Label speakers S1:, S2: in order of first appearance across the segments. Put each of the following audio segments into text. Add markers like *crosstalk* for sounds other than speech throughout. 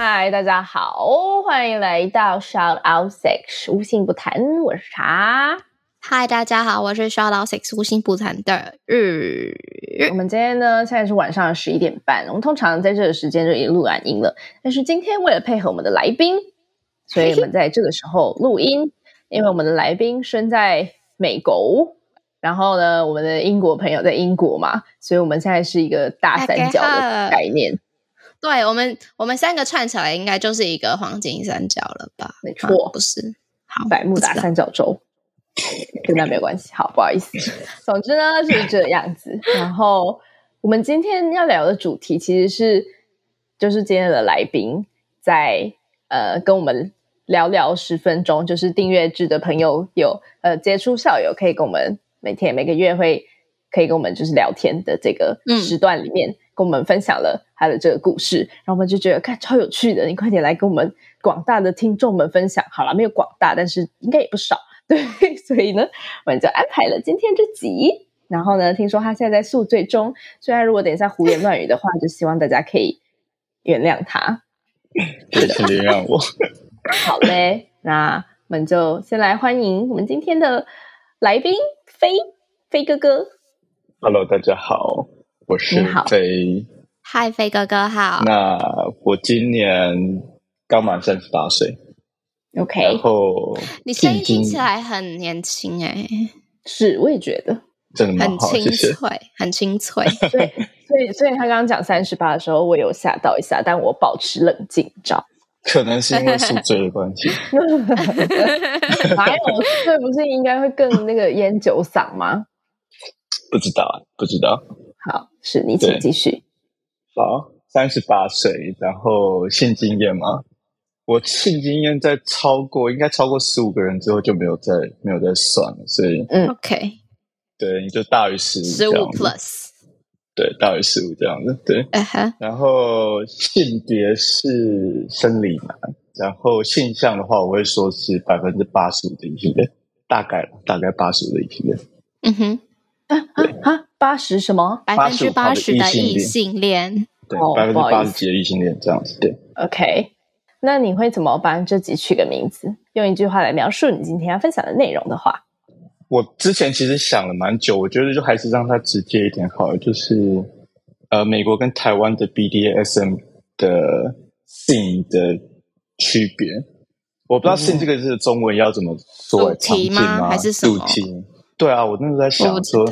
S1: 嗨，大家好，欢迎来到 Shout Out Six 无性不谈，我是茶。
S2: 嗨，大家好，我是 Shout Out Six 无性不谈的日。
S1: 我们今天呢，现在是晚上十一点半。我们通常在这个时间就已经录完音了，但是今天为了配合我们的来宾，所以我们在这个时候录音，因为我们的来宾身在美国。然后呢，我们的英国朋友在英国嘛，所以我们现在是一个大三角的概念。
S2: 对我们，我们三个串起来应该就是一个黄金三角了吧？
S1: 没错，
S2: 不是？好，
S1: 百慕达三角洲，*laughs* 跟那没有关系。好，不好意思。总之呢，就是这样子。然后我们今天要聊的主题其实是，就是今天的来宾在呃跟我们聊聊十分钟，就是订阅制的朋友有呃杰出校友可以跟我们。每天每个月会可以跟我们就是聊天的这个时段里面，跟我们分享了他的这个故事，嗯、然后我们就觉得看超有趣的，你快点来跟我们广大的听众们分享。好了，没有广大，但是应该也不少，对，所以呢，我们就安排了今天这集。然后呢，听说他现在在宿醉中，虽然如果等一下胡言乱语的话，就希望大家可以原谅他，
S3: 对的，原谅我。
S1: 好嘞，那我们就先来欢迎我们今天的来宾。飞飞哥哥
S3: ，Hello，大家好，我是飞。
S2: 嗨，飞哥哥好。
S3: 那我今年刚满三十八岁
S1: ，OK。
S3: 然后
S2: 你声音听起来很年轻哎，
S1: 是，我也觉得
S3: 真的
S2: 很清脆，谢谢很清脆。*laughs*
S1: 对，所以，所以他刚刚讲三十八的时候，我有吓到一下，但我保持冷静，你知道。
S3: 可能是因为宿醉的关系。
S1: 还有宿醉不是应该会更那个烟酒嗓吗？
S3: 不知道，不知道。
S1: 好，是你请继续。
S3: 好，三十八岁，然后性经验吗？我性经验在超过应该超过十五个人之后就没有再没有再算了，所以
S2: 嗯，OK，
S3: 对，你就大于十五，
S2: 十五 plus。
S3: 对，大于十五这样子，对。Uh huh. 然后性别是生理男，然后性向的话，我会说是百分之八十五的异性恋，大概大概八十五的异性恋。
S2: 嗯哼，啊啊八十什么？百分之八十的异性恋？
S3: 对，百分之八十几的异性恋这样子，对。
S1: OK，那你会怎么帮这集取个名字？用一句话来描述你今天要分享的内容的话。
S3: 我之前其实想了蛮久，我觉得就还是让它直接一点好了，就是呃，美国跟台湾的 BDSM 的性的区别，我不知道性这个字中文要怎么说，
S2: 主题吗？还是什么？
S3: 对啊，我那时候在想说，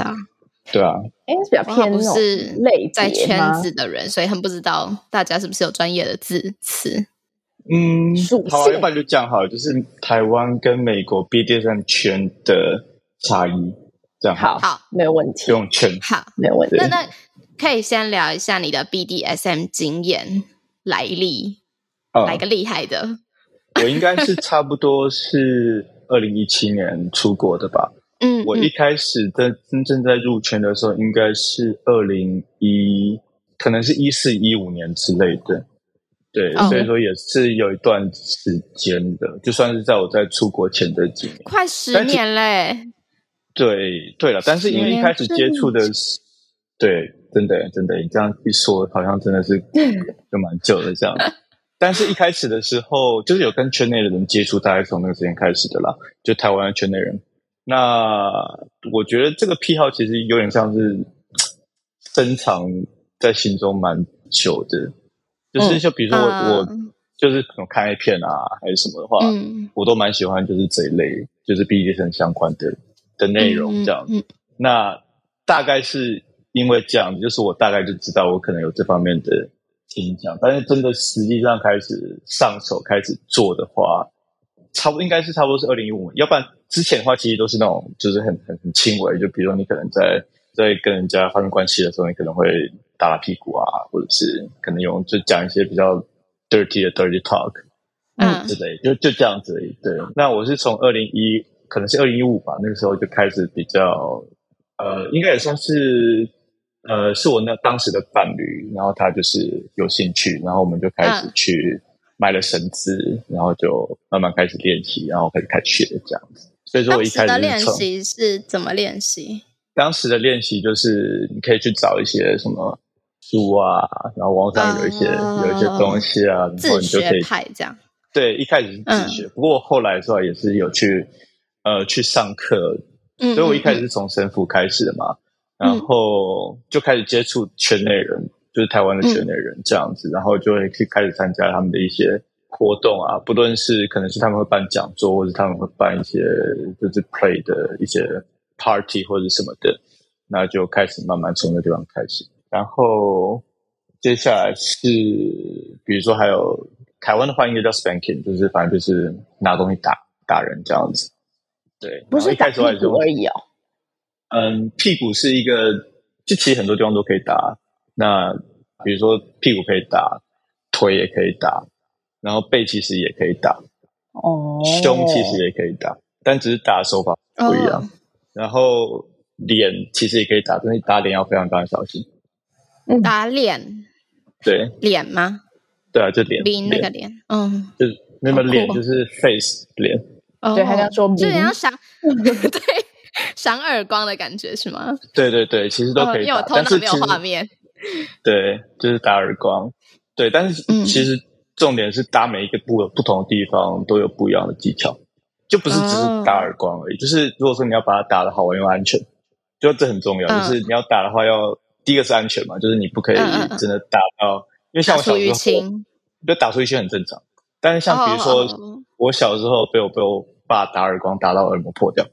S3: 对啊，
S1: 哎，比较偏不是类
S2: 在圈子的人，所以很不知道大家是不是有专业的字词。
S3: 嗯，好，要不然就这样好了，就是台湾跟美国 BDSM 圈的。差异，这样
S1: 好，好，没有问题，
S3: 不用圈，
S2: 好，
S1: 没有问题。
S2: 那那可以先聊一下你的 BDSM 经验来历，来、嗯、个厉害的。
S3: 我应该是差不多是二零一七年出国的吧。
S2: 嗯，
S3: 我一开始在真正在入圈的时候，应该是二零一，可能是一四一五年之类的。对，哦、所以说也是有一段时间的，就算是在我在出国前的几年，
S2: 快十年嘞。
S3: 对对了，但是因为一开始接触的是，对，真的真的，你这样一说，好像真的是 *laughs* 就蛮久的这样。但是一开始的时候，就是有跟圈内的人接触，大概从那个时间开始的啦，就台湾的圈内人。那我觉得这个癖好其实有点像是深藏在心中蛮久的，就是就比如说我、嗯、我就是可能看 A 片啊，还是什么的话，嗯、我都蛮喜欢，就是这一类，就是 BDSM 相关的。的内容这样，子那大概是因为这样，就是我大概就知道我可能有这方面的倾向，但是真的实际上开始上手开始做的话，差不多应该是差不多是二零一五年，要不然之前的话其实都是那种就是很很很轻微，就比如说你可能在在跟人家发生关系的时候，你可能会打打屁股啊，或者是可能用就讲一些比较 dirty 的 dirty talk，嗯。之类，就就这样子而已。对，那我是从二零一，可能是二零一五吧，那个时候就开始比较，呃，应该也算是，呃，是我那当时的伴侣，然后他就是有兴趣，然后我们就开始去买了绳子，然后就慢慢开始练习，然后开始开始学这样子。所以说我一开始
S2: 的练习是怎么练习？
S3: 当时的练习就是你可以去找一些什么书啊，然后网上有一些、uh, 有一些东西啊，然后你就可以
S2: 派这样。
S3: 对，一开始是自学，嗯、不过后来的时候也是有去呃去上课，嗯、所以我一开始是从神父开始的嘛，嗯、然后就开始接触圈内人，嗯、就是台湾的圈内人这样子，嗯、然后就会去开始参加他们的一些活动啊，不论是可能是他们会办讲座，或者他们会办一些就是 play 的一些。Party 或者什么的，那就开始慢慢从那地方开始。然后接下来是，比如说还有台湾的话，应该叫 Spanking，就是反正就是拿东西打打人这样子。对，
S1: 不是打屁股而已哦。
S3: 嗯，屁股是一个，就其实很多地方都可以打。那比如说屁股可以打，腿也可以打，然后背其实也可以打。哦。胸其实也可以打，但只是打的手法不一样。哦然后脸其实也可以打，但是打脸要非常非常小心。
S2: 打脸？
S3: 对，
S2: 脸吗？
S3: 对啊，就脸。
S2: 脸那个脸，嗯，
S3: 就是那个脸，就是 face 脸。
S1: 对，还要说，
S2: 就像赏，*laughs* 对，赏耳光的感觉是吗？
S3: 对对对，其实都可以打，
S2: 因为我头脑没有画面。*laughs*
S3: 对，就是打耳光。对，但是其实重点是打每一个部不同的地方都有不一样的技巧。就不是只是打耳光而已，oh. 就是如果说你要把它打得好玩又安全，就这很重要。Uh. 就是你要打的话要，要第一个是安全嘛，就是你不可以真的打到，uh. 因为像我小时候，就打出淤青很正常。但是像比如说，oh. 我小时候被我被我爸打耳光打到耳膜破掉，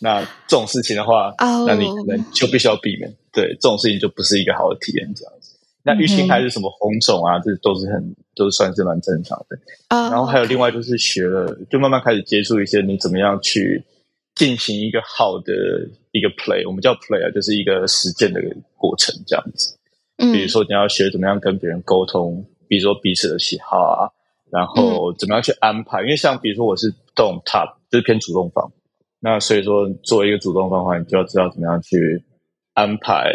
S3: 那这种事情的话，oh. 那你可能就必须要避免。对，这种事情就不是一个好的体验，这样子。那淤青还是什么红肿啊，这都是很都是算是蛮正常的。然后还有另外就是学了，就慢慢开始接触一些你怎么样去进行一个好的一个 play，我们叫 play 啊，就是一个实践的过程这样子。比如说你要学怎么样跟别人沟通，比如说彼此的喜好啊，然后怎么样去安排。因为像比如说我是动 top，就是偏主动方，那所以说作为一个主动方的话，你就要知道怎么样去安排。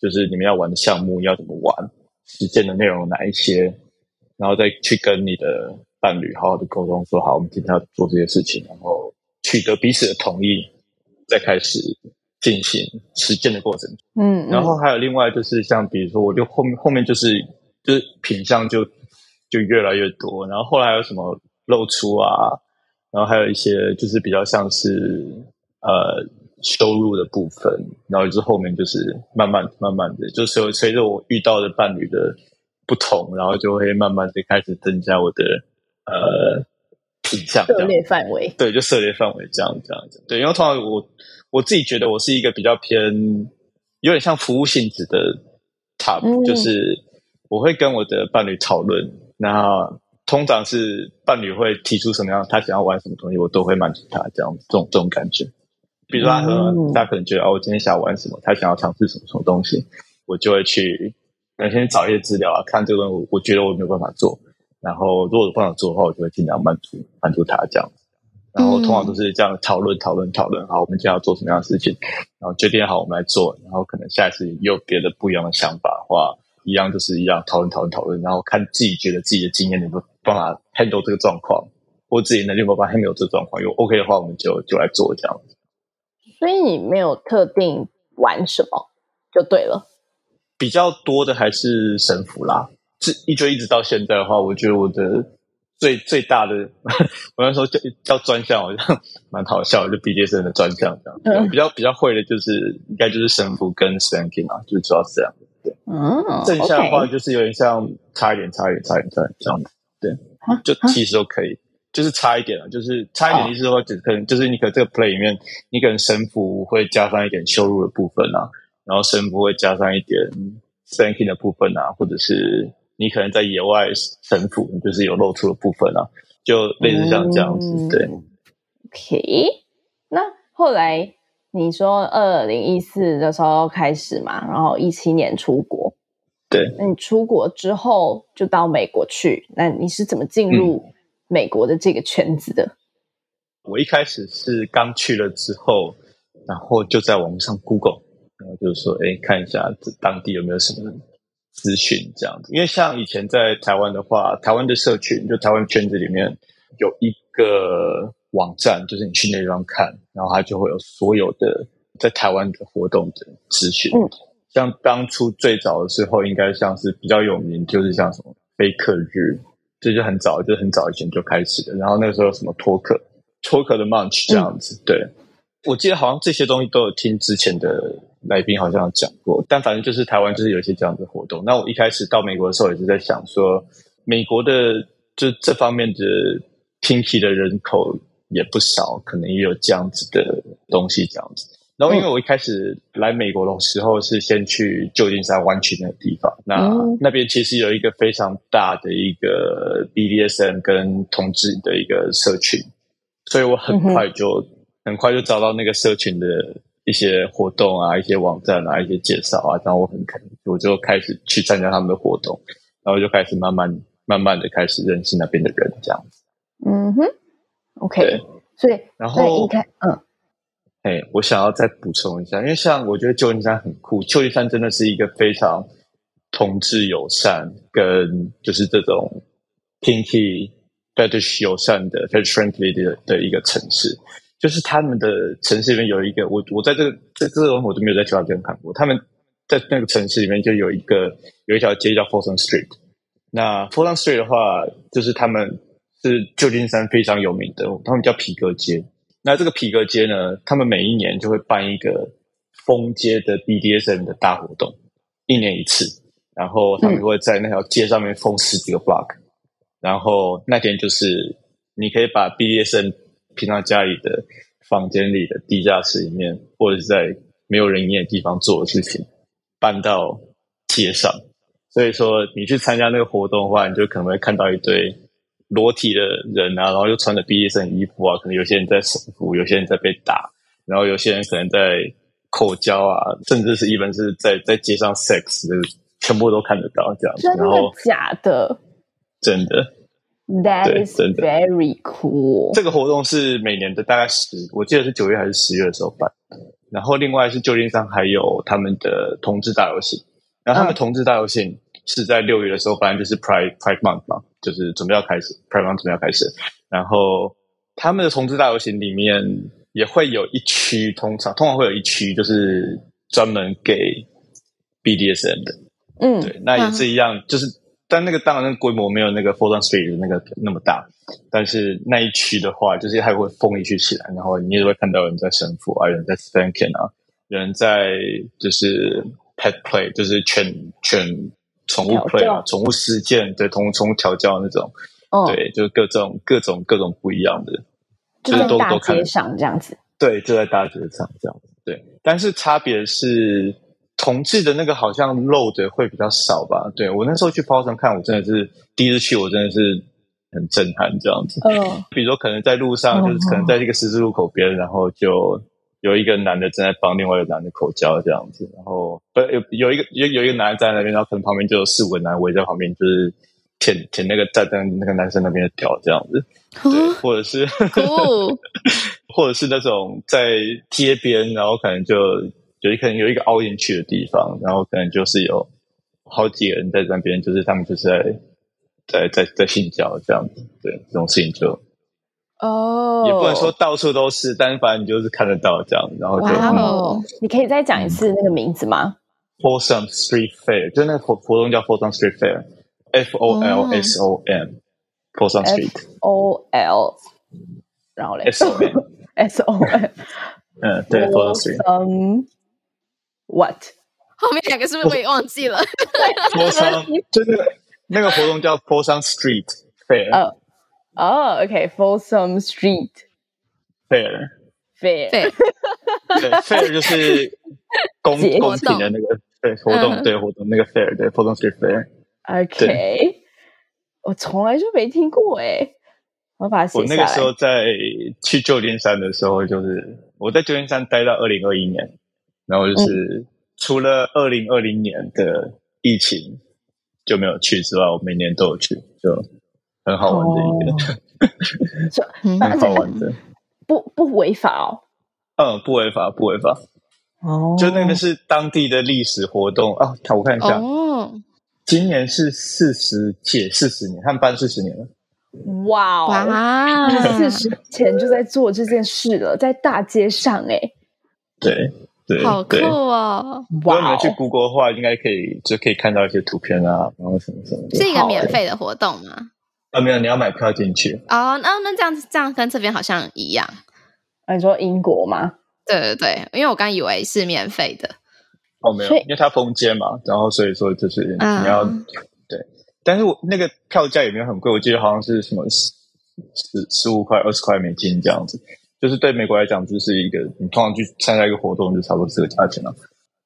S3: 就是你们要玩的项目要怎么玩，实践的内容有哪一些，然后再去跟你的伴侣好好的沟通，说好，我们今天要做这些事情，然后取得彼此的同意，再开始进行实践的过程。嗯，嗯，然后还有另外就是像比如说，我就后面后面就是就是品相就就越来越多，然后后来还有什么露出啊，然后还有一些就是比较像是呃。收入的部分，然后就是后面就是慢慢慢慢的，就随随着我遇到的伴侣的不同，然后就会慢慢的开始增加我的呃品相
S1: 涉猎范围。
S3: 对，就涉猎范围这样这样子。对，因为通常我我自己觉得我是一个比较偏有点像服务性质的 top，嗯，就是我会跟我的伴侣讨论，然后通常是伴侣会提出什么样他想要玩什么东西，我都会满足他这样这种这种感觉。比如说他可能，他可能觉得哦，我今天想要玩什么，他想要尝试什么什么东西，我就会去先找一些资料啊，看这个我，我觉得我没有办法做，然后如果有办法做的话，我就会尽量满足满足他这样。然后通常都是这样讨论讨论讨论，好，我们今天要做什么样的事情，然后决定好我们来做，然后可能下一次也有别的不一样的想法的话，一样就是一样讨论讨论讨论，然后看自己觉得自己的经验能不能办法 handle 这个状况，我自己能力有办法 handle 这个状况，如果 OK 的话，我们就就来做这样子。
S1: 所以你没有特定玩什么就对了。
S3: 比较多的还是神符啦，这一就一直到现在的话，我觉得我的最最大的，*laughs* 我那时候叫叫专项，好像蛮好笑的，就毕业生的专项这样。嗯、比较比较会的就是应该就是神符跟 spanking 啊，就是主要是这样。对，嗯，剩下的话就是有点像差一点，差一点，差一点，差一点这样的。对，就其实都可以。就是差一点了，就是差一点意思说，只可能就是你可能这个 play 里面，你可能神符会加上一点羞辱的部分啊，然后神符会加上一点 spanking 的部分啊，或者是你可能在野外神符，就是有露出的部分啊，就类似像这样子。嗯、对
S1: ，OK。那后来你说二零一四的时候开始嘛，然后一七年出国，
S3: 对。
S1: 那你出国之后就到美国去，那你是怎么进入美国的这个圈子的？嗯、
S3: 我一开始是刚去了之后，然后就在网上 Google，然后就是说，哎，看一下这当地有没有什么资讯这样子。因为像以前在台湾的话，台湾的社群就台湾圈子里面有一个网站，就是你去那地方看，然后它就会有所有的在台湾的活动的资讯。嗯像当初最早的时候，应该像是比较有名，就是像什么飞客日，这就很早，就很早以前就开始的。然后那个时候什么托克，托克的 Munch 这样子。嗯、对，我记得好像这些东西都有听之前的来宾好像讲过。但反正就是台湾就是有一些这样的活动。那我一开始到美国的时候，也是在想说，美国的就这方面的 Pinky 的人口也不少，可能也有这样子的东西，这样子。然后，因为我一开始来美国的时候是先去旧金山湾区那个地方，那、嗯、那边其实有一个非常大的一个 BDSM 跟同志的一个社群，所以我很快就、嗯、很快就找到那个社群的一些活动啊、一些网站啊、一些介绍啊，然后我很肯，我就开始去参加他们的活动，然后就开始慢慢慢慢的开始认识那边的人，这样子。
S1: 嗯哼，OK，所以
S3: 然后
S1: 一开嗯。
S3: 哎，我想要再补充一下，因为像我觉得旧金山很酷，旧金山真的是一个非常同志友善，跟就是这种 kinky fetish 友善的 fetish friendly 的的一个城市。就是他们的城市里面有一个，我我在这个这这种我都没有在其他地方看过。他们在那个城市里面就有一个有一条街叫 Folsom Street。那 Folsom Street 的话，就是他们是旧金山非常有名的，他们叫皮革街。那这个皮革街呢，他们每一年就会办一个封街的 BDSM 的大活动，一年一次。然后他们会在那条街上面封十几个 block，然后那天就是你可以把 BDSM 平常家里的房间里的地下室里面，或者是在没有人烟的地方做的事情，搬到街上。所以说，你去参加那个活动的话，你就可能会看到一堆。裸体的人啊，然后又穿着毕业生衣服啊，可能有些人在手扶，有些人在被打，然后有些人可能在口交啊，甚至是一般是在在街上 sex，全部都看得到这样子。
S1: 真的假的？
S3: 真的。
S1: That is very cool。
S3: 这个活动是每年的大概十，我记得是九月还是十月的时候办。然后另外是旧金山还有他们的同志大游行，然后他们同志大游行。嗯是在六月的时候，反正就是 Pride Pride Month 嘛，就是准备要开始 Pride Month 准备要开始。然后他们的同志大游行里面也会有一区，通常通常会有一区就是专门给 BDSM 的。嗯，对，那也是一样，嗯、就是但那个当然那个规模没有那个 Folsom Street 的那个那么大，但是那一区的话，就是还会封一区起来，然后你也会看到有人在神父啊，有人在 Spanking 啊，有人在就是 Pet Play，就是犬犬。宠物 play 啊，宠物实践，对，宠物宠物调教那种，哦、对，就是各种各种各种不一样的，
S1: 就在大街上这样子，
S3: 对，就在大街上这样子，对。但是差别是，同志的那个好像漏的会比较少吧？对，我那时候去 Folsom 看，我真的是第一次去，我真的是很震撼这样子。嗯、哦，比如说可能在路上，就是可能在这个十字路口边，然后就。有一个男的正在帮另外一个男的口交这样子，然后不有有一个有有一个男的站在那边，然后可能旁边就有四五个男围在旁边，就是舔舔那个站在那个男生那边的屌这样子，对，或者是，*laughs* 或者是那种在街边，然后可能就有一可能有一个凹进去的地方，然后可能就是有好几个人在那边，就是他们就是在在在在性交这样子，对，这种事情就。
S1: 哦，
S3: 也不能说到处都是，但是反正你就是看得到这样，然后就。哇
S1: 哦！嗯、你可以再讲一次那个名字吗
S3: ？Folsom Street Fair，就那个活活动叫 Folsom Street Fair，F O L S O M，Folsom
S1: Street，O L，然后嘞
S3: ？S O M，S
S1: O M。
S3: 嗯，对，Folsom Street。
S1: What？
S2: 后面两个是不是我也忘记了
S3: ？Folsom，就那个那个活动叫 Folsom Street Fair。
S1: 哦。哦，OK，Folsom Street.
S3: Fair，Fair，*laughs*
S1: 对
S3: ，Fair 就是公公平的那个对活动，对活动那个 Fair，对 Folsom Street Fair。
S1: OK，我从来就没听过哎，我把。
S3: 我那个时候在去旧金山的时候，就是我在旧金山待到二零二一年，然后就是除了二零二零年的疫情就没有去之外，我每年都有去，就很好玩的一个，
S1: 哦、
S3: 很好玩的，
S1: 不不违法哦。
S3: 嗯，不违法，不违法。哦，就那个是当地的历史活动啊。我看一下，哦，今年是四十届，四十年，他们办四十年了。
S1: 哇哇，四十前就在做这件事了，在大街上哎。
S3: 对对，
S2: 好酷哦！
S3: 如果你们去 Google 的话，应该可以就可以看到一些图片啊，然后什么什么。
S2: 是一个免费的活动吗？
S3: 啊，没有，你要买票进去。
S2: 哦，那那这样这样跟这边好像一样。
S1: 啊你说英国吗？
S2: 对对对，因为我刚以为是免费的。
S3: 哦，没有，因为它封街嘛，然后所以说就是你要、嗯、对，但是我那个票价也没有很贵，我记得好像是什么十十十五块、二十块美金这样子，就是对美国来讲，就是一个你通常去参加一个活动就差不多这个价钱了。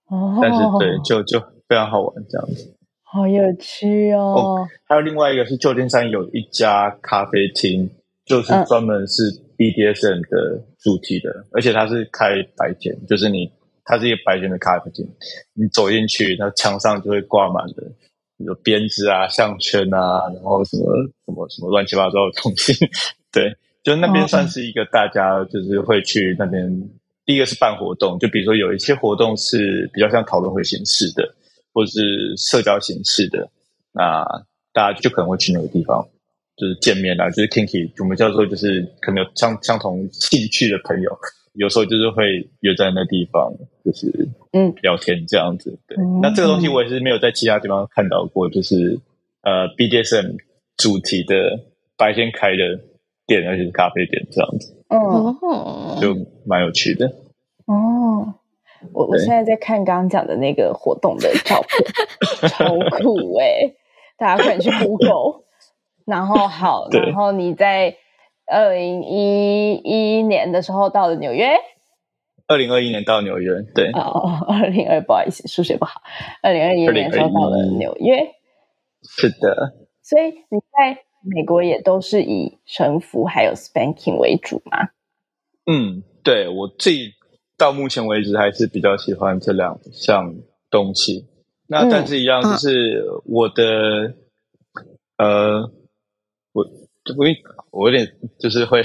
S3: 哦，但是对，就就非常好玩这样子，
S1: 好有趣哦。哦，
S3: 还有另外一个是旧金山有一家咖啡厅，就是专门是、嗯。BDSM 的主题的，而且它是开白天，就是你它是一个白天的咖啡厅，你走进去，那墙上就会挂满的有编织啊、项圈啊，然后什么什么什么乱七八糟的东西。*laughs* 对，就那边算是一个大家就是会去那边。哦、第一个是办活动，就比如说有一些活动是比较像讨论会形式的，或者是社交形式的，那大家就可能会去那个地方。就是见面啦，就是 kinky，我们叫做就是可能有相相同兴趣的朋友，有时候就是会约在那地方，就是嗯聊天这样子。对，嗯、那这个东西我也是没有在其他地方看到过，就是呃 BDSM 主题的白天开的店，而且是咖啡店这样子。哦，就蛮有趣的。
S1: 哦，我我现在在看刚刚讲的那个活动的照片，超酷 *laughs* 哎、欸！大家快点去 Google。*laughs* 然后好，然后你在二零一一年的时候到了纽约。
S3: 二零二一年到纽约，对。
S1: 哦，二零二，不好意思，数学不好。二零二一年的时候到了纽约。
S3: 是的。
S1: 所以你在美国也都是以神服还有 spanking 为主吗？
S3: 嗯，对，我自己到目前为止还是比较喜欢这两项东西。那但是一样，就是我的、嗯、呃。我我我有点就是会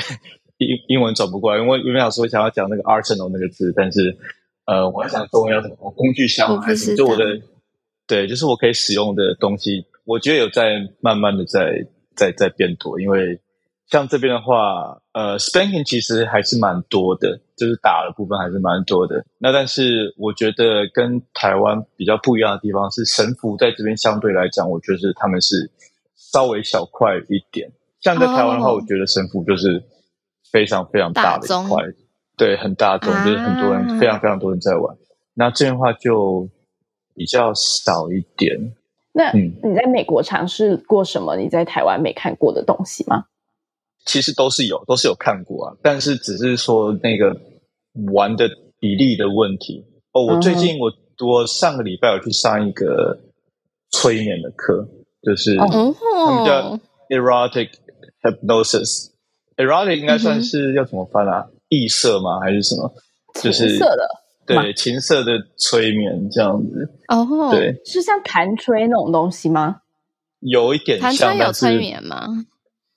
S3: 英英文转不过来，因为原本想说想要讲那个 arsenal 那个字，但是呃，我还想中文要什么工具箱还是就我的对，就是我可以使用的东西，我觉得有在慢慢的在在在变多，因为像这边的话，呃，spanking 其实还是蛮多的，就是打的部分还是蛮多的。那但是我觉得跟台湾比较不一样的地方是，神符在这边相对来讲，我觉得是他们是。稍微小块一点，像在台湾的话，我觉得神符就是非常非常大的一块，对，很大众，就是很多人、啊、非常非常多人在玩。那这样的话就比较少一点。
S1: 那你在美国尝试过什么你在台湾没看过的东西吗？
S3: 其实都是有，都是有看过啊，但是只是说那个玩的比例的问题。哦，我最近我、嗯、我上个礼拜有去上一个催眠的课。就是他们叫 erotic hypnosis，erotic 应该算是要怎么翻啊？异色吗？还是什么？就是
S1: 情色的，
S3: 对，情色的催眠这样子。
S1: 哦，
S3: 对，
S1: 是像弹吹那种东西吗？
S3: 有一点像，
S2: 弹吹有催眠吗？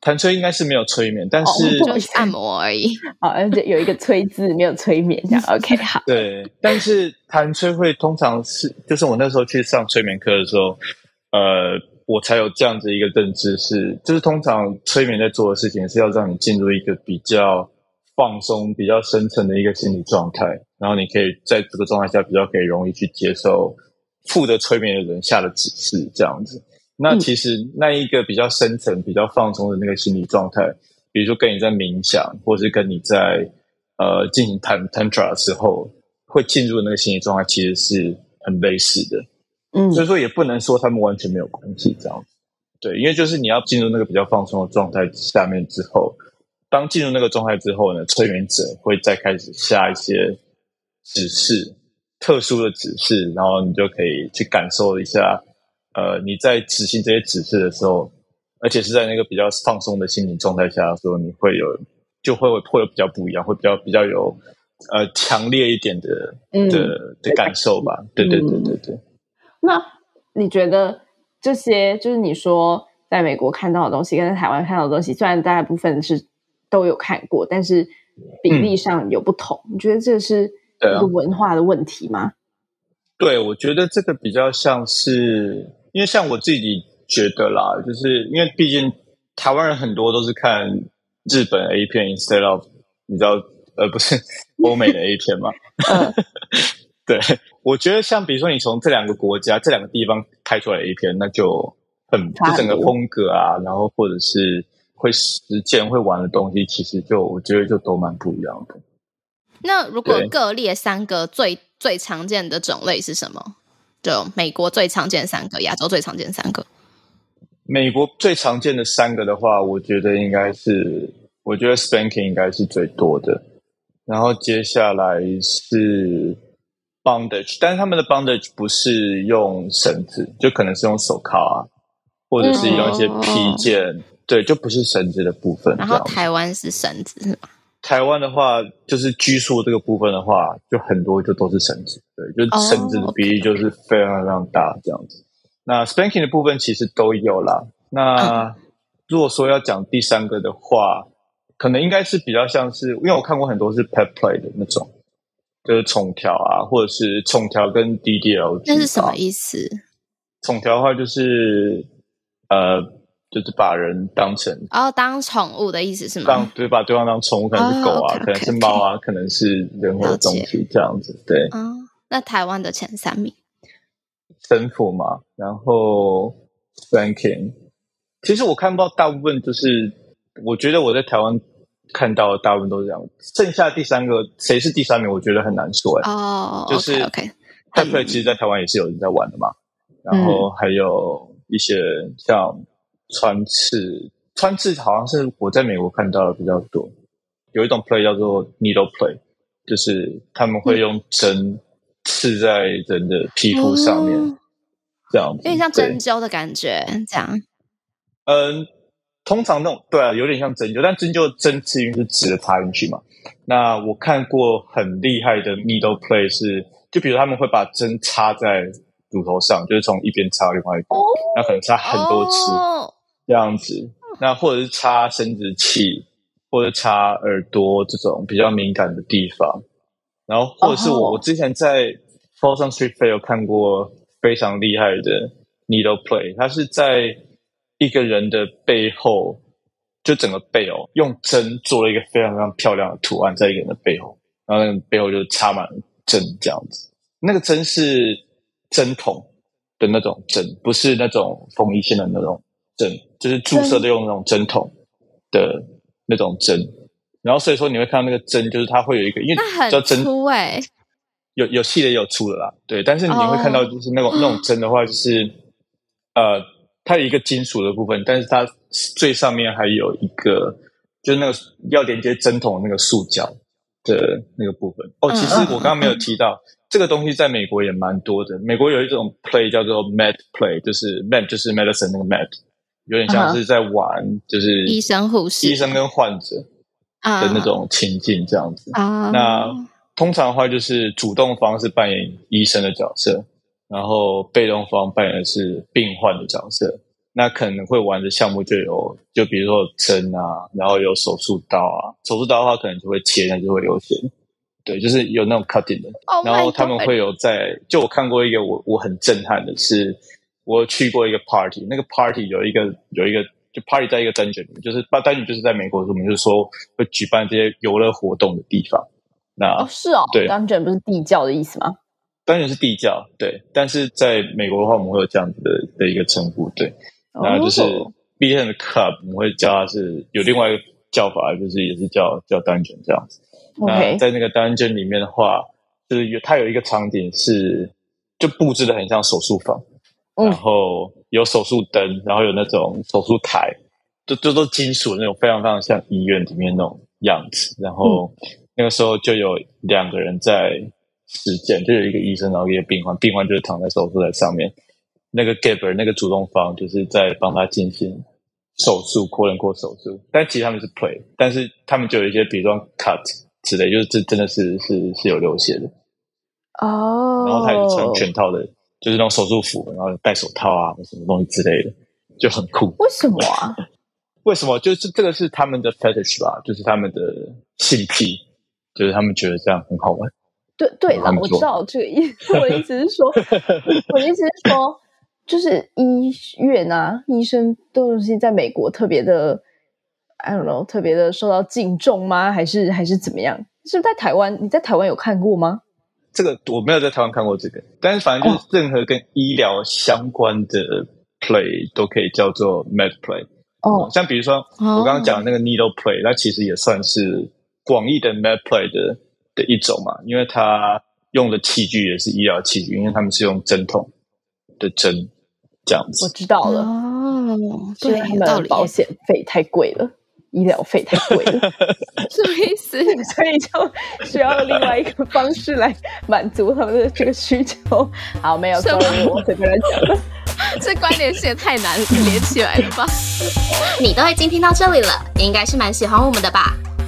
S3: 弹吹应该是没有催眠，但是
S2: 就是按摩而已。*laughs*
S1: 哦，而且有一个催字，没有催眠这样。*laughs* OK，好。
S3: 对，但是弹吹会通常是，就是我那时候去上催眠课的时候，呃。我才有这样子一个认知是，是就是通常催眠在做的事情是要让你进入一个比较放松、比较深层的一个心理状态，然后你可以在这个状态下比较可以容易去接受负责催眠的人下的指示，这样子。那其实那一个比较深层、比较放松的那个心理状态，比如说跟你在冥想，或是跟你在呃进行 tantra 的时候，会进入的那个心理状态，其实是很类似的。嗯，所以说也不能说他们完全没有关系，这样子，对，因为就是你要进入那个比较放松的状态下面之后，当进入那个状态之后呢，催眠者会再开始下一些指示，特殊的指示，然后你就可以去感受一下，呃，你在执行这些指示的时候，而且是在那个比较放松的心理状态下的时候，你会有就会会有比较不一样，会比较比较有呃强烈一点的的的感受吧，对对对对对。
S1: 那你觉得这些就是你说在美国看到的东西，跟在台湾看到的东西，虽然大部分是都有看过，但是比例上有不同。嗯、你觉得这是一个文化的问题吗？
S3: 对，我觉得这个比较像是，因为像我自己觉得啦，就是因为毕竟台湾人很多都是看日本 A 片，instead of 你知道，呃，不是欧美的 A 片嘛。嗯 *laughs* 对，我觉得像比如说你从这两个国家、这两个地方拍出来的 A 片，那就很就整个风格啊，然后或者是会实践、会玩的东西，其实就我觉得就都蛮不一样的。
S2: 那如果各列三个最最常见的种类是什么？就美国最常见三个，亚洲最常见三个。
S3: 美国最常见的三个的话，我觉得应该是，我觉得 spanking 应该是最多的，然后接下来是。bondage，但是他们的 bondage 不是用绳子，就可能是用手铐啊，或者是用一些皮件，嗯、对，就不是绳子的部分。
S2: 然后台湾是绳子是吗？
S3: 台湾的话，就是拘束这个部分的话，就很多就都是绳子，对，就是绳子的比例就是非常非常大这样子。Oh. 那 spanking 的部分其实都有啦。那如果说要讲第三个的话，可能应该是比较像是，因为我看过很多是 pet play 的那种。就是宠条啊，或者是宠条跟 DDL，
S2: 那是什么意思？
S3: 宠条的话就是呃，就是把人当成
S2: 哦，当宠物的意思是吗？
S3: 当对，把对方当宠物，可能是狗啊，可能是猫啊，可能是任何东西这样子。对，
S2: 嗯，那台湾的前三名，
S3: 神父嘛，然后 spanking。其实我看不到大部分，就是我觉得我在台湾。看到的大部分都是这样，剩下第三个谁是第三名，我觉得很难说哎。
S2: 哦，
S3: 就是
S2: OK。
S3: pet play 其实，在台湾也是有人在玩的嘛。嗯、然后还有一些像穿刺，穿刺好像是我在美国看到的比较多。有一种 play 叫做 needle play，就是他们会用针刺在人的皮肤上面，嗯、这样，
S2: 有点像针灸的感觉，这样。
S3: 嗯。通常那种对啊，有点像针灸，但针灸的针刺因为是直的插进去嘛。那我看过很厉害的 needle play 是，就比如他们会把针插在乳头上，就是从一边插另外一边，那可能插很多次这样子。那或者是插生殖器，或者插耳朵这种比较敏感的地方。然后或者是我我之前在 Folsom Street Fair 有看过非常厉害的 needle play，它是在。一个人的背后，就整个背哦，用针做了一个非常非常漂亮的图案，在一个人的背后，然后那个背后就插满了针，这样子。那个针是针筒的那种针，不是那种缝衣线的那种针，就是注射的用那种针筒的那种针。然后所以说你会看到那个针，就是它会有一个，因为叫针
S2: 粗哎，
S3: 有有细的也有粗的啦，对。但是你会看到就是那种、oh. 那种针的话，就是呃。它有一个金属的部分，但是它最上面还有一个，就是那个要连接针筒的那个塑胶的那个部分。哦，其实我刚刚没有提到、嗯、这个东西，在美国也蛮多的。美国有一种 play 叫做 med play，就是 med 就是 medicine 那个 med，有点像是在玩，就是
S2: 医生护士、
S3: 医生跟患者的那种情境这样子。
S2: 啊，
S3: 那通常的话，就是主动方是扮演医生的角色。然后被动方扮演的是病患的角色，那可能会玩的项目就有，就比如说针啊，然后有手术刀啊，手术刀的话可能就会切，那就会流血。对，就是有那种 cutting 的。Oh、然后他们会有在，就我看过一个我我很震撼的是，我去过一个 party，那个 party 有一个有一个就 party 在一个 dungeon 里面，就是把 dungeon 就是在美国我们就是说会举办这些游乐活动的地方。那
S1: 哦是哦，
S3: 对
S1: ，dungeon 不是地窖的意思吗？
S3: 当然是地窖，对。但是在美国的话，我们会有这样子的的一个称呼，对。然后就是 BDSM 的 club，我们会叫它是有另外一个叫法，就是也是叫叫 dungeon 这样子。那在那个 dungeon 里面的话，就是有它有一个场景是就布置的很像手术房，嗯、然后有手术灯，然后有那种手术台，就就都金属那种，非常非常像医院里面那种样子。然后那个时候就有两个人在。实践就有一个医生，然后一个病患，病患就是躺在手术台上面，那个 giver 那个主动方就是在帮他进行手术，扩人扩手术。但其实他们是 play，但是他们就有一些，比如说 cut 之类，就是这真的是是是有流血的
S1: 哦。
S3: 然后他也是穿全套的就是那种手术服，然后戴手套啊，什么东西之类的，就很酷。
S1: 为什么啊？*laughs*
S3: 为什么？就是这个是他们的 fetish 吧，就是他们的性癖，就是他们觉得这样很好玩。
S1: 对对了，我知道这个意思。我的意思是说，*laughs* 我的意思是说，就是医院啊，医生都是在美国特别的，I don't know，特别的受到敬重吗？还是还是怎么样？是不是在台湾？你在台湾有看过吗？
S3: 这个我没有在台湾看过这个，但是反正就是任何跟医疗相关的 play 都可以叫做 med play。哦，像比如说我刚刚讲的那个 needle play，那其实也算是广义的 med play 的的一种嘛，因为它用的器具也是医疗器具，因为他们是用针筒的针这样子。
S1: 我知道了，哦，对，他们的保险费太贵了。医疗费太贵了，
S2: 什么意思？
S1: 所以就需要另外一个方式来满足他们的这个需求。好，没有，终于我这个人讲的，*laughs*
S2: 这关联性也太难连起来了吧？*laughs*
S4: 你都已经听到这里了，应该是蛮喜欢我们的吧？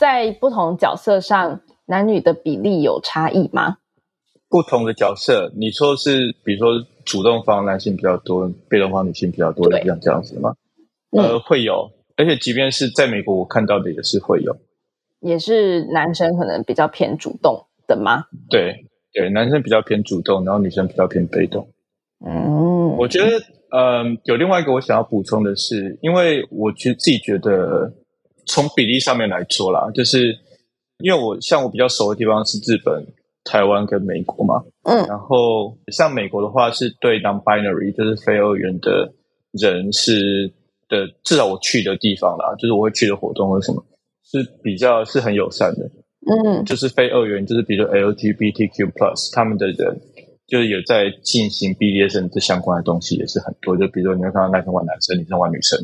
S1: 在不同角色上，男女的比例有差异吗？
S3: 不同的角色，你说是，比如说主动方男性比较多，被动方女性比较多，这样这样子吗？嗯、呃，会有，而且即便是在美国，我看到的也是会有，
S1: 也是男生可能比较偏主动的吗？
S3: 对对，男生比较偏主动，然后女生比较偏被动。嗯，我觉得，嗯、呃，有另外一个我想要补充的是，因为我觉自己觉得。从比例上面来说啦，就是因为我像我比较熟的地方是日本、台湾跟美国嘛，嗯，然后像美国的话是对 non-binary 就是非二元的人是的，至少我去的地方啦，就是我会去的活动或什么是比较是很友善的，嗯，就是非二元，就是比如说 LGBTQ plus 他们的人。就是有在进行 BDSM 这相关的东西也是很多，就比如说你会看到男生玩男生，女生玩女生，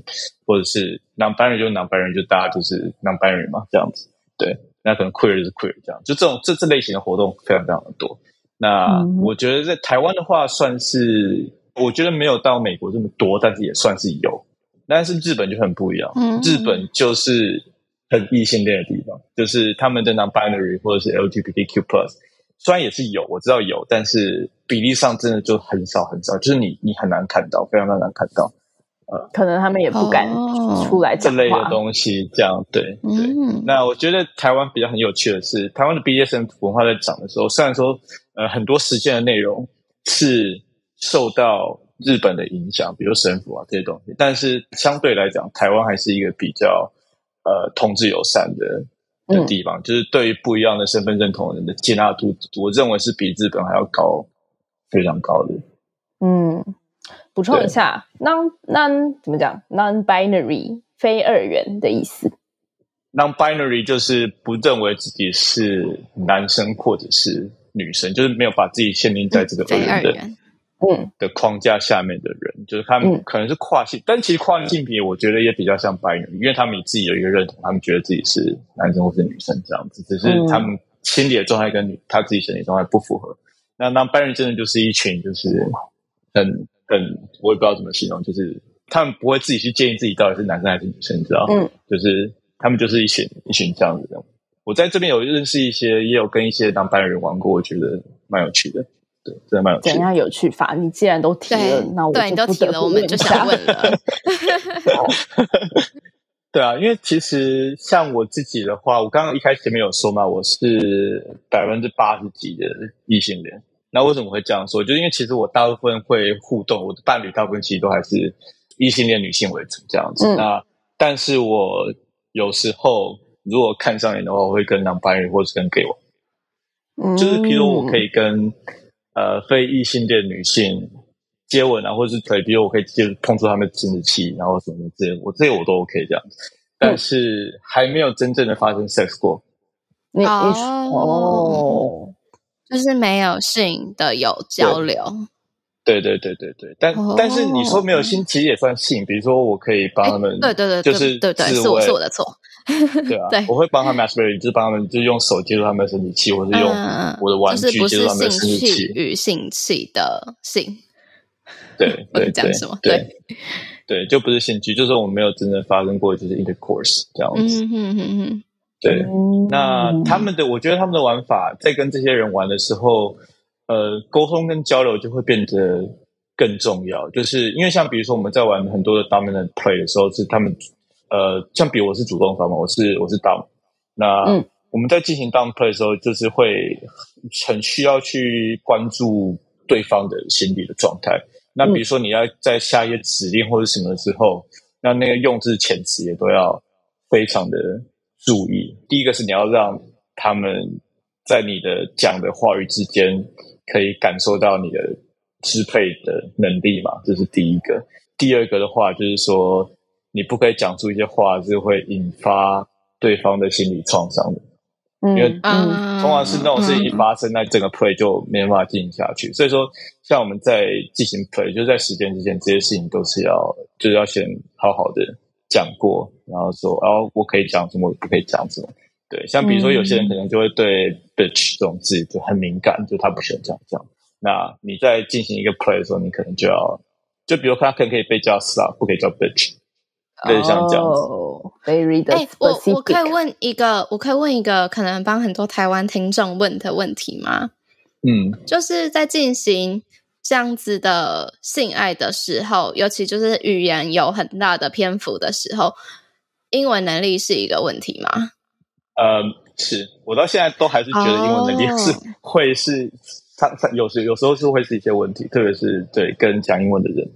S3: 或者是 non-binary 就 non-binary 就大家就是 non-binary 嘛，这样子。对，那可能 queer 就是 queer 这样，就这种这这类型的活动非常非常的多。那我觉得在台湾的话，算是我觉得没有到美国这么多，但是也算是有。但是日本就很不一样，日本就是很异性恋的地方，就是他们的 non-binary 或者是 LGBTQ plus。虽然也是有，我知道有，但是比例上真的就很少很少，就是你你很难看到，非常非常难看到。呃，
S1: 可能他们也不敢出来
S3: 这类的东西，这样对对。嗯、那我觉得台湾比较很有趣的是，台湾的 BDSM 文化在涨的时候，虽然说呃很多实践的内容是受到日本的影响，比如神父啊这些东西，但是相对来讲，台湾还是一个比较呃同志友善的。的地方，嗯、就是对于不一样的身份认同的人的接纳度，我认为是比日本还要高，非常高的。
S1: 嗯，补充一下，non non 怎么讲？non-binary 非二元的意思。
S3: non-binary 就是不认为自己是男生或者是女生，就是没有把自己限定在这个二元的。嗯的框架下面的人，就是他们可能是跨性，嗯、但其实跨性别，我觉得也比较像白人，因为他们自己有一个认同，他们觉得自己是男生或是女生这样子，只是他们心理的状态跟女他自己心理状态不符合。那那白人真的就是一群，就是很很，我也不知道怎么形容，就是他们不会自己去建议自己到底是男生还是女生，你知道？嗯，就是他们就是一群一群这样子的。我在这边有认识一些，也有跟一些当白人玩过，我觉得蛮有趣的。对，真的蛮有趣。怎样有趣法？
S1: 你既然都提了，那我就不得不问。对，你都提了，我们就想问了。*laughs* *laughs*
S3: 对啊，因为其实像我自己的话，我刚刚一开始前面有说嘛，我是百分之八十几的异性恋。那为什么会这样说？就是因为其实我大部分会互动，我的伴侣大部分其实都还是异性恋女性为主这样子。嗯、那但是我有时候如果看上眼的话，我会跟 non-binary 或者跟 gay 玩。嗯，就是譬如我可以跟。呃，非异性恋女性接吻啊，或者是腿，比如我可以接碰触他们的生殖器，然后什么之类，我这些我都 OK 这样子，但是还没有真正的发生 sex 过。
S1: 你你哦，
S2: 就是没有性的有交流。
S3: 对对对对对，但、哦、但是你说没有性，其实也算性。比如说，我可以帮他们，
S4: 对对对，
S3: 就是
S4: 对对，是我是我的错。
S3: 对啊，*laughs* 对，我会帮他们 masturbate，就是帮他们，就是用手接触他们的生殖器，或是用我的玩具接触他们的生殖器。
S4: 就是、与性器的性，
S3: 对 *laughs* 对
S4: 讲什么？
S3: 对对，就不是性器，就是我们没有真正发生过，就是 intercourse 这样子。嗯嗯嗯嗯，对。那他们的，我觉得他们的玩法，在跟这些人玩的时候。呃，沟通跟交流就会变得更重要，就是因为像比如说我们在玩很多的 dominant play 的时候，是他们呃，像比如我是主动方嘛，我是我是 dom，那我们在进行 down play 的时候，就是会很需要去关注对方的心理的状态。那比如说你要在下一些指令或者什么的时候，那那个用字遣词也都要非常的注意。第一个是你要让他们在你的讲的话语之间。可以感受到你的支配的能力嘛？这是第一个。第二个的话，就是说你不可以讲出一些话是会引发对方的心理创伤的，嗯、因为通常是那种事情一发生，那整个 play 就没办法进行下去。所以说，像我们在进行 play，就是在实践之前，这些事情都是要就是要先好好的讲过，然后说，然后我可以讲什么，我不可以讲什么。对，像比如说有些人可能就会对 bitch 这种字就很敏感，就他不喜欢这样讲。那你在进行一个 play 的时候，你可能就要，就比如他可能可以被叫 slut，不可以叫 bitch，类似像这样子。
S1: Oh, very
S4: 哎，我我可以问一个，我可以问一个可能帮很多台湾听众问的问题吗？
S3: 嗯，
S4: 就是在进行这样子的性爱的时候，尤其就是语言有很大的篇幅的时候，英文能力是一个问题吗？
S3: 呃，是我到现在都还是觉得英文能力是会是，他他有时有时候是会是一些问题，特别是对跟讲英文的人，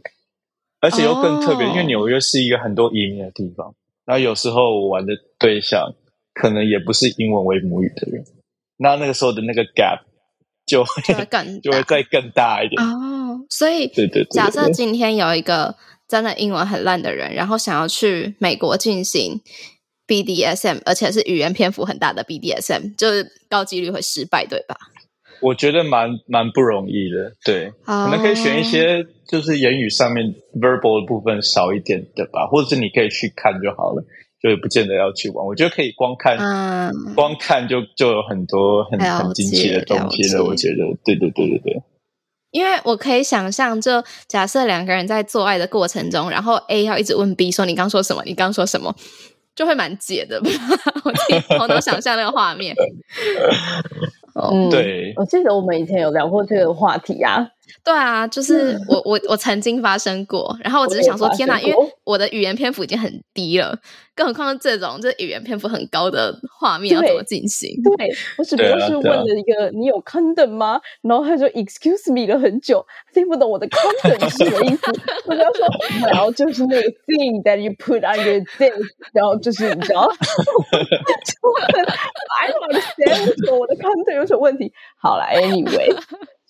S3: 而且又更特别，因为纽约是一个很多移民的地方，然后有时候我玩的对象可能也不是英文为母语的人，那那个时候的那个 gap 就会就会更就会再更大一点
S4: 哦，所以对对，假设今天有一个真的英文很烂的人，然后想要去美国进行。BDSM，而且是语言篇幅很大的 BDSM，就是高几率会失败，对吧？
S3: 我觉得蛮蛮不容易的，对，oh. 可能可以选一些就是言语上面 verbal 的部分少一点的吧，或者是你可以去看就好了，就也不见得要去玩。我觉得可以光看，um, 光看就就有很多很很惊奇的东西了。我觉得，对对对对对。
S4: 因为我可以想象，就假设两个人在做爱的过程中，然后 A 要一直问 B 说：“你刚说什么？你刚说什么？”就会蛮解的，我自己头脑想象那个画面。*laughs*
S1: 嗯，对，我记得我们以前有聊过这个话题啊。
S4: 对啊，就是我我我曾经发生过，然后我只是想说，天哪，因为我的语言篇幅已经很低了，更何况是这种这语言篇幅很高的画面要怎么进行？
S1: 对，我只不过是问了一个、啊啊、你有 condom 吗？然后他就 excuse me 了很久，听不懂我的 condom 是什么意思。我就说，然后就是那个 thing that you put on your dick，然后就是你知道，*laughs* 就问 I don't understand 我的 condom 有什么问题？好了，anyway。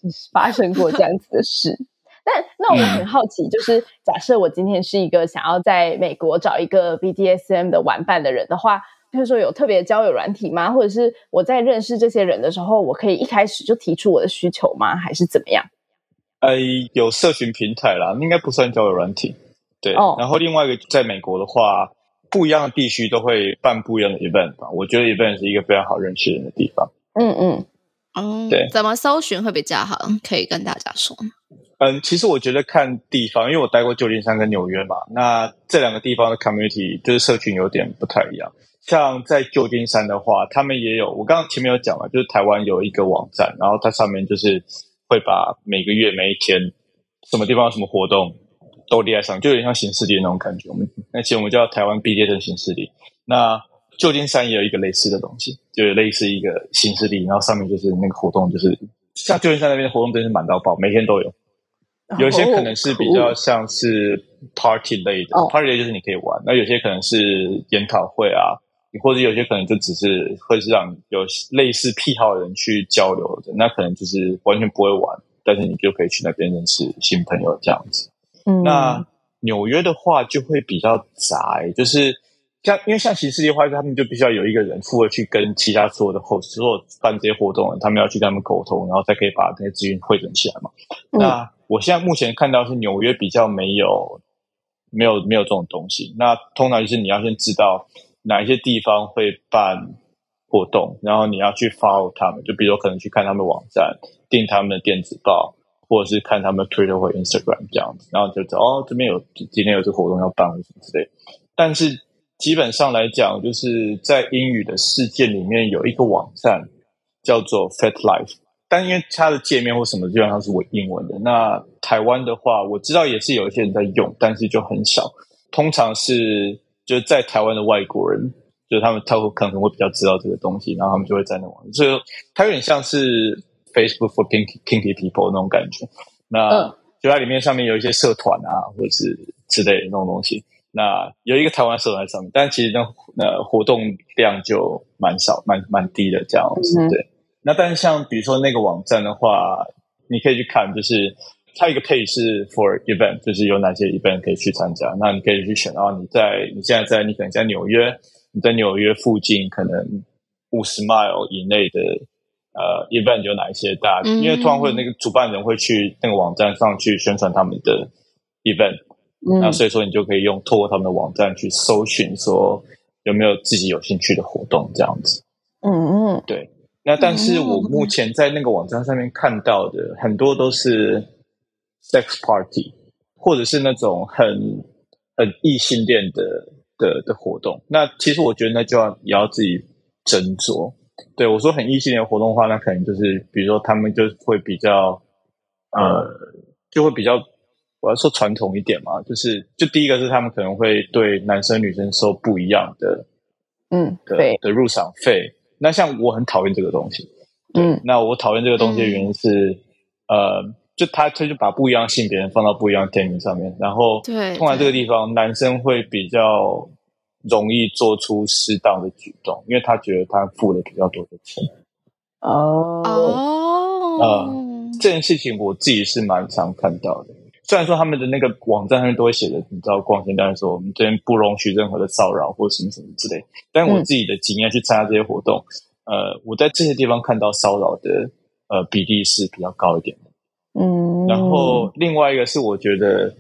S1: *laughs* 发生过这样子的事，*laughs* 但那我很好奇，就是假设我今天是一个想要在美国找一个 BDSM 的玩伴的人的话，就是说有特别交友软体吗？或者是我在认识这些人的时候，我可以一开始就提出我的需求吗？还是怎么样？
S3: 呃，有社群平台啦，应该不算交友软体。对，哦，然后另外一个在美国的话，不一样的地区都会办不一样的 event 吧。我觉得 event 是一个非常好认识人的地方。
S1: 嗯嗯。
S4: 哦，对，怎么搜寻会比较好？可以跟大家说。
S3: 嗯，其实我觉得看地方，因为我待过旧金山跟纽约嘛，那这两个地方的 community 就是社群有点不太一样。像在旧金山的话，他们也有，我刚刚前面有讲了，就是台湾有一个网站，然后它上面就是会把每个月每一天什么地方有什么活动都列在上，就有点像行事历那种感觉。我们那其实我们叫台湾毕业证行事历。那旧金山也有一个类似的东西，就有类似一个新势力，然后上面就是那个活动，就是像旧金山那边的活动真是满到爆，每天都有。有些可能是比较像是 party 类的，oh，party 类就是你可以玩；那有些可能是研讨会啊，或者有些可能就只是会是让有类似癖好的人去交流的，那可能就是完全不会玩，但是你就可以去那边认识新朋友这样子。嗯，那纽约的话就会比较宅，就是。像因为像行事历的话，他们就必须要有一个人负责去跟其他所有的 host 所有办这些活动，他们要去跟他们沟通，然后再可以把这些资源汇整起来嘛。嗯、那我现在目前看到是纽约比较没有没有没有这种东西。那通常就是你要先知道哪一些地方会办活动，然后你要去 follow 他们，就比如可能去看他们网站，订他们的电子报，或者是看他们 Twitter 或 Instagram 这样子，然后就知道哦，这边有今天有这个活动要办或什么之类。但是基本上来讲，就是在英语的世界里面有一个网站叫做 Fat Life，但因为它的界面或什么基本上是我英文的。那台湾的话，我知道也是有一些人在用，但是就很少。通常是就是在台湾的外国人，就是他们他会可能会比较知道这个东西，然后他们就会在那网站，所以它有点像是 Facebook for Kinky Kinky People 那种感觉。那就在里面上面有一些社团啊，或者是之类的那种东西。那有一个台湾社团在上面，但其实那呃活动量就蛮少、蛮蛮低的这样子。对，那但是像比如说那个网站的话，你可以去看，就是它有一个 page 是 for event，就是有哪些 event 可以去参加。那你可以去选，然后你在你现在在你可能在纽约，你在纽约附近可能五十 mile 以内的呃 event 有哪一些大？因为通常会有那个主办人会去那个网站上去宣传他们的 event。那、嗯、所以说，你就可以用透过他们的网站去搜寻，说有没有自己有兴趣的活动这样子。
S1: 嗯嗯，
S3: 对。那但是我目前在那个网站上面看到的很多都是 sex party，或者是那种很很异性恋的的的活动。那其实我觉得那就要也要自己斟酌。对我说很异性恋活动的话，那可能就是比如说他们就会比较呃，就会比较。我要说传统一点嘛，就是就第一个是他们可能会对男生女生收不一样的，
S1: 嗯，
S3: 的的入场费。那像我很讨厌这个东西，嗯，那我讨厌这个东西的原因是，嗯、呃，就他他就把不一样性别人放到不一样的天平上面，然后对，通常这个地方男生会比较容易做出适当的举动，因为他觉得他付了比较多的钱。
S1: 哦
S3: 哦，呃，这件事情我自己是蛮常看到的。虽然说他们的那个网站上面都会写的，你知道，光鲜亮丽说我们这边不容许任何的骚扰或什么什么之类。但我自己的经验去参加这些活动，嗯、呃，我在这些地方看到骚扰的呃比例是比较高一点的。
S1: 嗯，
S3: 然后另外一个是我觉得，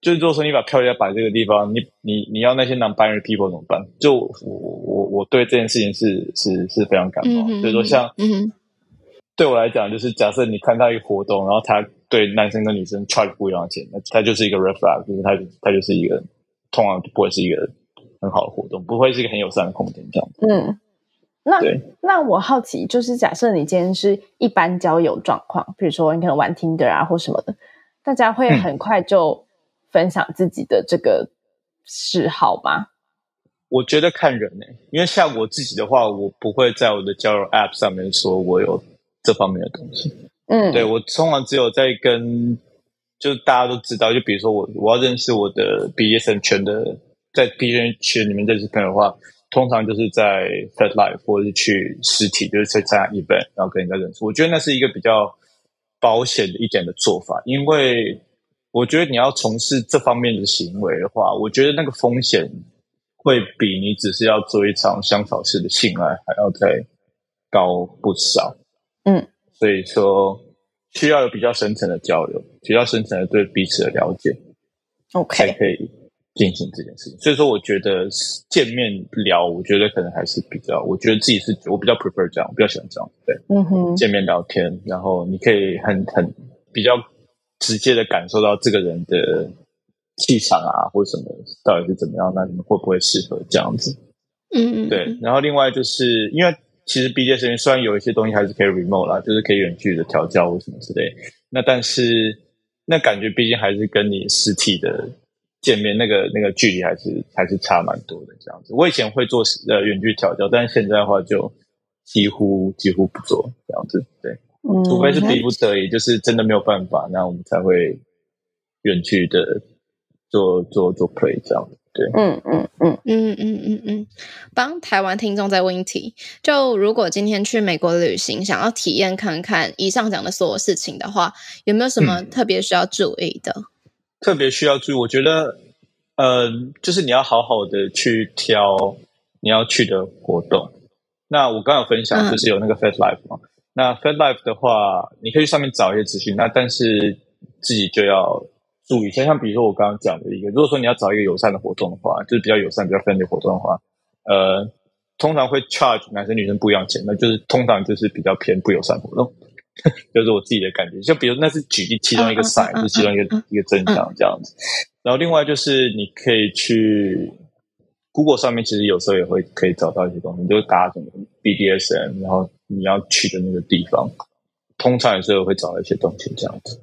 S3: 就是如果说你把票要摆这个地方，你你你要那些 non-binary people 怎么办？就我我我对这件事情是是是非常感冒。所以说像嗯。对我来讲，就是假设你看到一个活动，然后他对男生跟女生 charge 不一样的钱，那他就是一个 red flag，就是他他就是一个通常不会是一个很好的活动，不会是一个很友善的空间这样。
S1: 嗯，那那我好奇，就是假设你今天是一般交友状况，比如说你可能玩 Tinder 啊或什么的，大家会很快就分享自己的这个嗜好吗？嗯、
S3: 我觉得看人呢、欸，因为像我自己的话，我不会在我的交友 app 上面说我有。这方面的东西，嗯，对，我通常只有在跟，就是大家都知道，就比如说我我要认识我的 BDSM 圈的，在 BDSM 圈里面认识朋友的话，通常就是在 FetLife 或者是去实体，就是去参加 event，然后跟人家认识。我觉得那是一个比较保险的一点的做法，因为我觉得你要从事这方面的行为的话，我觉得那个风险会比你只是要做一场香草式的性爱还要再高不少。
S1: 嗯，
S3: 所以说需要有比较深层的交流，比较深层的对彼此的了解
S1: ，OK，
S3: 才可以进行这件事情。所以说，我觉得见面聊，我觉得可能还是比较，我觉得自己是我比较 prefer 这样，我比较喜欢这样，对，
S1: 嗯哼，
S3: 见面聊天，然后你可以很很比较直接的感受到这个人的气场啊，或者什么到底是怎么样，那你们会不会适合这样子？
S1: 嗯嗯，
S3: 对。然后另外就是因为。其实 BDSM 虽然有一些东西还是可以 remote 啦，就是可以远距的调教或什么之类，那但是那感觉毕竟还是跟你实体的见面那个那个距离还是还是差蛮多的这样子。我以前会做呃远距调教，但是现在的话就几乎几乎不做这样子。对，嗯、除非是逼不得已，就是真的没有办法，那我们才会远距的做做做 play 这样子。对，
S1: 嗯嗯嗯
S4: 嗯嗯嗯嗯，帮台湾听众再问一题：就如果今天去美国旅行，想要体验看看以上讲的所有事情的话，有没有什么特别需要注意的？
S3: 嗯、特别需要注意，我觉得，呃，就是你要好好的去挑你要去的活动。那我刚刚有分享，就是有那个 Fed Life 嘛。嗯、那 Fed Life 的话，你可以去上面找一些资讯。那但是自己就要注意一下。像比如说我刚刚讲的一个，如果说你要找一个友善的活动的话，就是比较友善、比较 friendly 的活动的话，呃，通常会 charge 男生女生不一样钱，那就是通常就是比较偏不友善活动，*laughs* 就是我自己的感觉。就比如那是举例其中一个 sign，就是其中一个一个真相这样子。然后另外就是你可以去 Google 上面，其实有时候也会可以找到一些东西，就是打什么 BDSM，然后你要去的那个地方，通常有时候会找到一些东西这样子。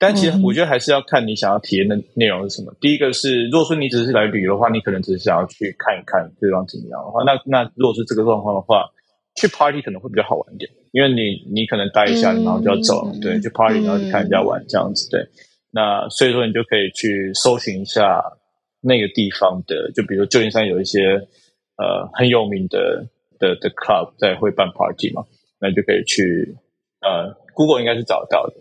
S3: 对，但其实我觉得还是要看你想要体验的内容是什么。第一个是，如果说你只是来旅游的话，你可能只是想要去看一看对方怎么样的话，那那如果是这个状况的话，去 party 可能会比较好玩一点，因为你你可能待一下，然后就要走了，对，去 party 然后去看人家玩这样子，对。那所以说，你就可以去搜寻一下那个地方的，就比如旧金山有一些呃很有名的的的 club 在会办 party 嘛，那你就可以去呃 Google 应该是找得到的，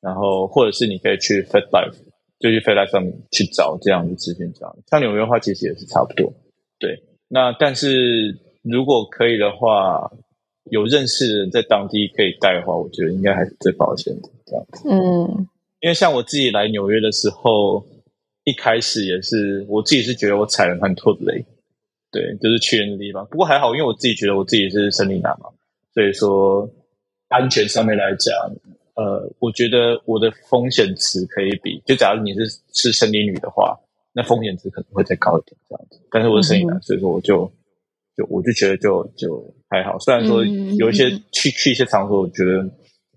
S3: 然后或者是你可以去 Fed Life，就去 Fed Life 上面去找这样的资讯，这样像纽约的话其实也是差不多。对，那但是如果可以的话，有认识的人在当地可以带的话，我觉得应该还是最保险的这样子。
S1: 嗯。
S3: 因为像我自己来纽约的时候，一开始也是我自己是觉得我踩了很多的雷，对，就是去人的地方。不过还好，因为我自己觉得我自己是生理男嘛，所以说安全上面来讲，呃，我觉得我的风险值可以比，就假如你是是生理女的话，那风险值可能会再高一点这样子。但是我是生理男，嗯、所以说我就就我就觉得就就还好。虽然说有一些、嗯、去去一些场所，我觉得。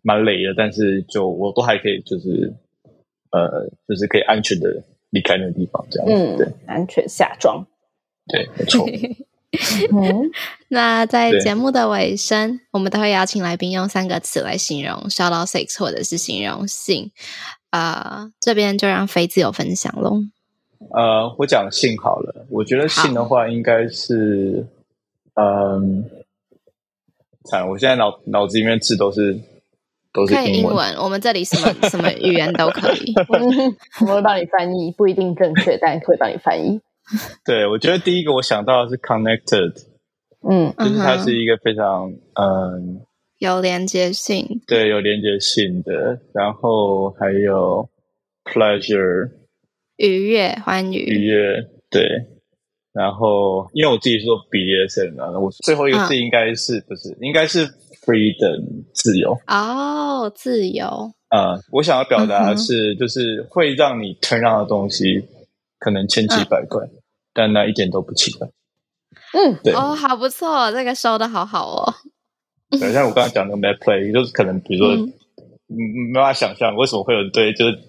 S3: 蛮累的，但是就我都还可以，就是呃，就是可以安全的离开那个地方，这样子。嗯，对，
S1: 安全下装。
S3: 对，没错。*laughs*
S4: 嗯，*laughs* 那在节目的尾声，我们都会邀请来宾用三个词来形容 shout out sex 或者是形容性。啊、呃，这边就让飞自由分享喽。
S3: 呃，我讲性好了，我觉得性的话应该是，嗯好，惨、呃，我现在脑脑子里面字都是。都是
S4: 可以英文，我们这里什么 *laughs* 什么语言都可以，*laughs*
S1: 我们会帮你翻译，不一定正确，但会帮你翻译。*laughs*
S3: 对，我觉得第一个我想到的是 connected，
S1: 嗯，
S3: 就是它是一个非常嗯
S4: 有连接性，
S3: 对，有连接性的，然后还有 pleasure，
S4: 愉悦、欢愉、
S3: 愉悦，对，然后因为我自己是做 BDSM 啊，我最后一个字应该是、嗯、不是应该是。freedom 自由。
S4: 哦，oh, 自由。
S3: 呃，我想要表达的是，就是会让你 turn on 的东西，可能千奇百怪，嗯、但那一点都不奇怪。
S1: 嗯，
S3: 对。
S4: 哦，好不错，这个收的好好哦。
S3: 对，像我刚刚讲的 mat play，就是可能比如说，嗯，没办法想象为什么会有人对，就是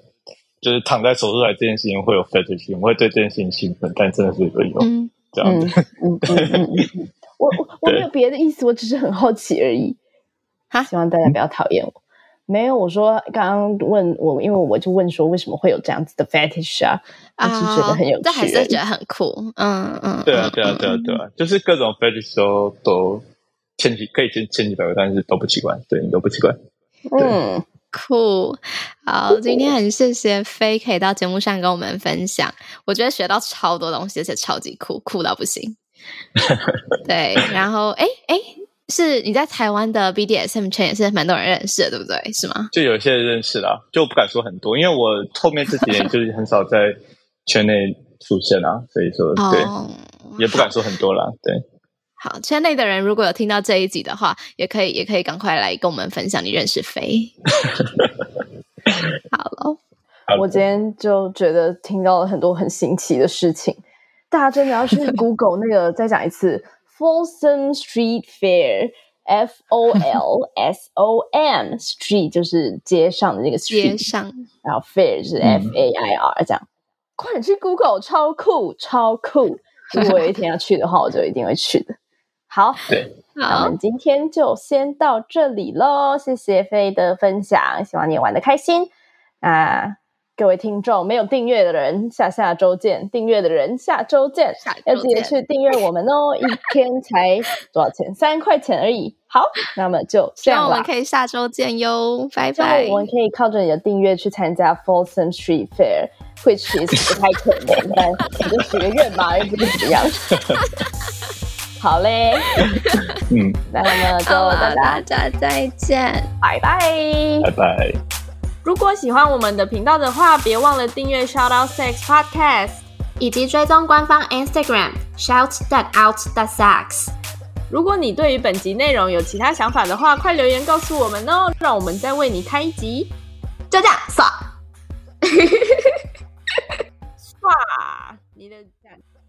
S3: 就是躺在手术台这件事情会有 fetish，我会对这件事情兴奋，但真的是会有
S1: 嗯
S3: 这样子。
S1: 嗯嗯嗯嗯，我我我没有别的意思，我只是很好奇而已。哈，希望大家不要讨厌我。没有，我说刚刚问我，因为我就问说为什么会有这样子的 fetish 啊？我只是觉得很有趣，
S4: 这还是觉得很酷。嗯嗯，*laughs*
S3: 对啊对啊对啊对啊，就是各种 fetish 都都千奇可以千千奇百怪，但是都不奇怪，对你都不奇怪。
S1: 嗯，
S4: 酷。好，今天很谢谢飞可以到节目上跟我们分享，我觉得学到超多东西，而且超级酷，酷到不行。*laughs* 对，然后哎哎。是你在台湾的 BDSM 圈也是蛮多人认识的，对不对？是吗？
S3: 就有些人认识啦，就不敢说很多，因为我后面这几年就是很少在圈内出现啊，所以说对，哦、也不敢说很多啦。好对，
S4: 好，圈内的人如果有听到这一集的话，也可以也可以赶快来跟我们分享你认识飞。*laughs* 好了，
S1: 我今天就觉得听到了很多很新奇的事情，大家真的要去 *laughs* Google 那个再讲一次。Folsom Street Fair，F O L S O M Street 就是街上的那个 street，
S4: 街上，
S1: 然后 Fair 是 F A I R 这样。快点去 Google，超酷，超酷！*laughs* 如果有一天要去的话，我就一定会去的。好，
S3: 对，
S1: 那我们今天就先到这里喽。谢谢飞的分享，希望你也玩的开心啊。各位听众，没有订阅的人，下下周见；订阅的人，下周见。
S4: 下周见。
S1: 要记得去订阅我们哦，*laughs* 一天才多少钱？三块钱而已。好，那么就这样吧。
S4: 我们可以下周见哟，拜拜。
S1: 我们可以靠着你的订阅去参加 Folsom Street Fair，which is *laughs* 不太可能，但你就许个愿吧，*laughs* 又不是怎么样。好嘞，
S3: 嗯，
S1: 那么就大家
S4: 再见，
S1: 拜拜，
S3: 拜拜。
S2: 如果喜欢我们的频道的话，别忘了订阅 Shout Out Sex Podcast，
S4: 以及追踪官方 Instagram Shout That Out That Sex。
S2: 如果你对于本集内容有其他想法的话，快留言告诉我们哦，让我们再为你开一集。
S4: 就这样，刷，*laughs*
S2: 刷，你的赞。